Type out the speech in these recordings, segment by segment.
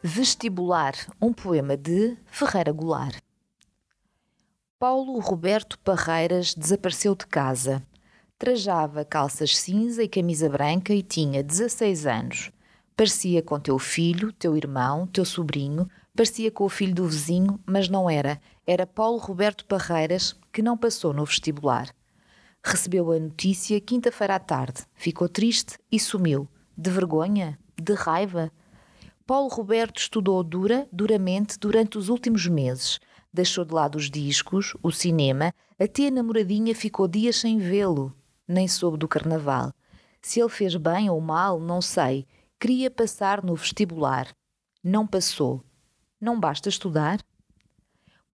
Vestibular, um poema de Ferreira Goulart. Paulo Roberto Parreiras desapareceu de casa. Trajava calças cinza e camisa branca e tinha 16 anos. Parecia com teu filho, teu irmão, teu sobrinho, parecia com o filho do vizinho, mas não era. Era Paulo Roberto Parreiras que não passou no vestibular. Recebeu a notícia quinta-feira à tarde, ficou triste e sumiu. De vergonha? De raiva? Paulo Roberto estudou dura, duramente durante os últimos meses. Deixou de lado os discos, o cinema, até a namoradinha ficou dias sem vê-lo. Nem soube do carnaval. Se ele fez bem ou mal, não sei. Queria passar no vestibular. Não passou. Não basta estudar?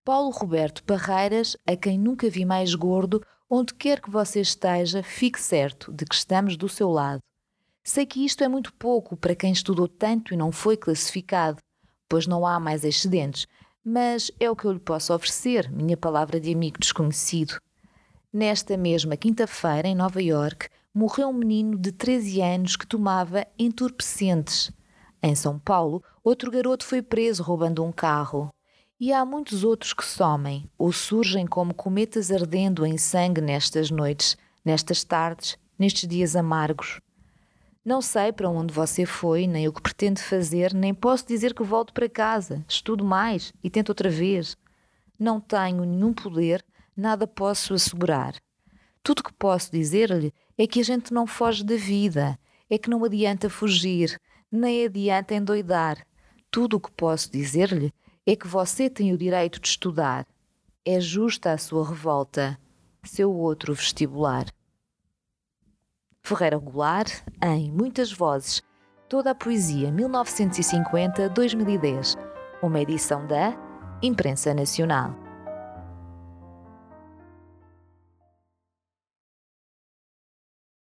Paulo Roberto Parreiras, a quem nunca vi mais gordo, onde quer que você esteja, fique certo de que estamos do seu lado. Sei que isto é muito pouco para quem estudou tanto e não foi classificado, pois não há mais excedentes, mas é o que eu lhe posso oferecer, minha palavra de amigo desconhecido. Nesta mesma quinta-feira, em Nova York, morreu um menino de 13 anos que tomava entorpecentes. Em São Paulo, outro garoto foi preso roubando um carro. E há muitos outros que somem ou surgem como cometas ardendo em sangue nestas noites, nestas tardes, nestes dias amargos. Não sei para onde você foi, nem o que pretende fazer, nem posso dizer que volto para casa, estudo mais e tento outra vez. Não tenho nenhum poder, nada posso assegurar. Tudo que posso dizer-lhe é que a gente não foge da vida, é que não adianta fugir, nem adianta endoidar. Tudo o que posso dizer-lhe é que você tem o direito de estudar. É justa a sua revolta, seu outro vestibular. Ferreira Goulart, em Muitas Vozes, toda a poesia 1950-2010, uma edição da Imprensa Nacional.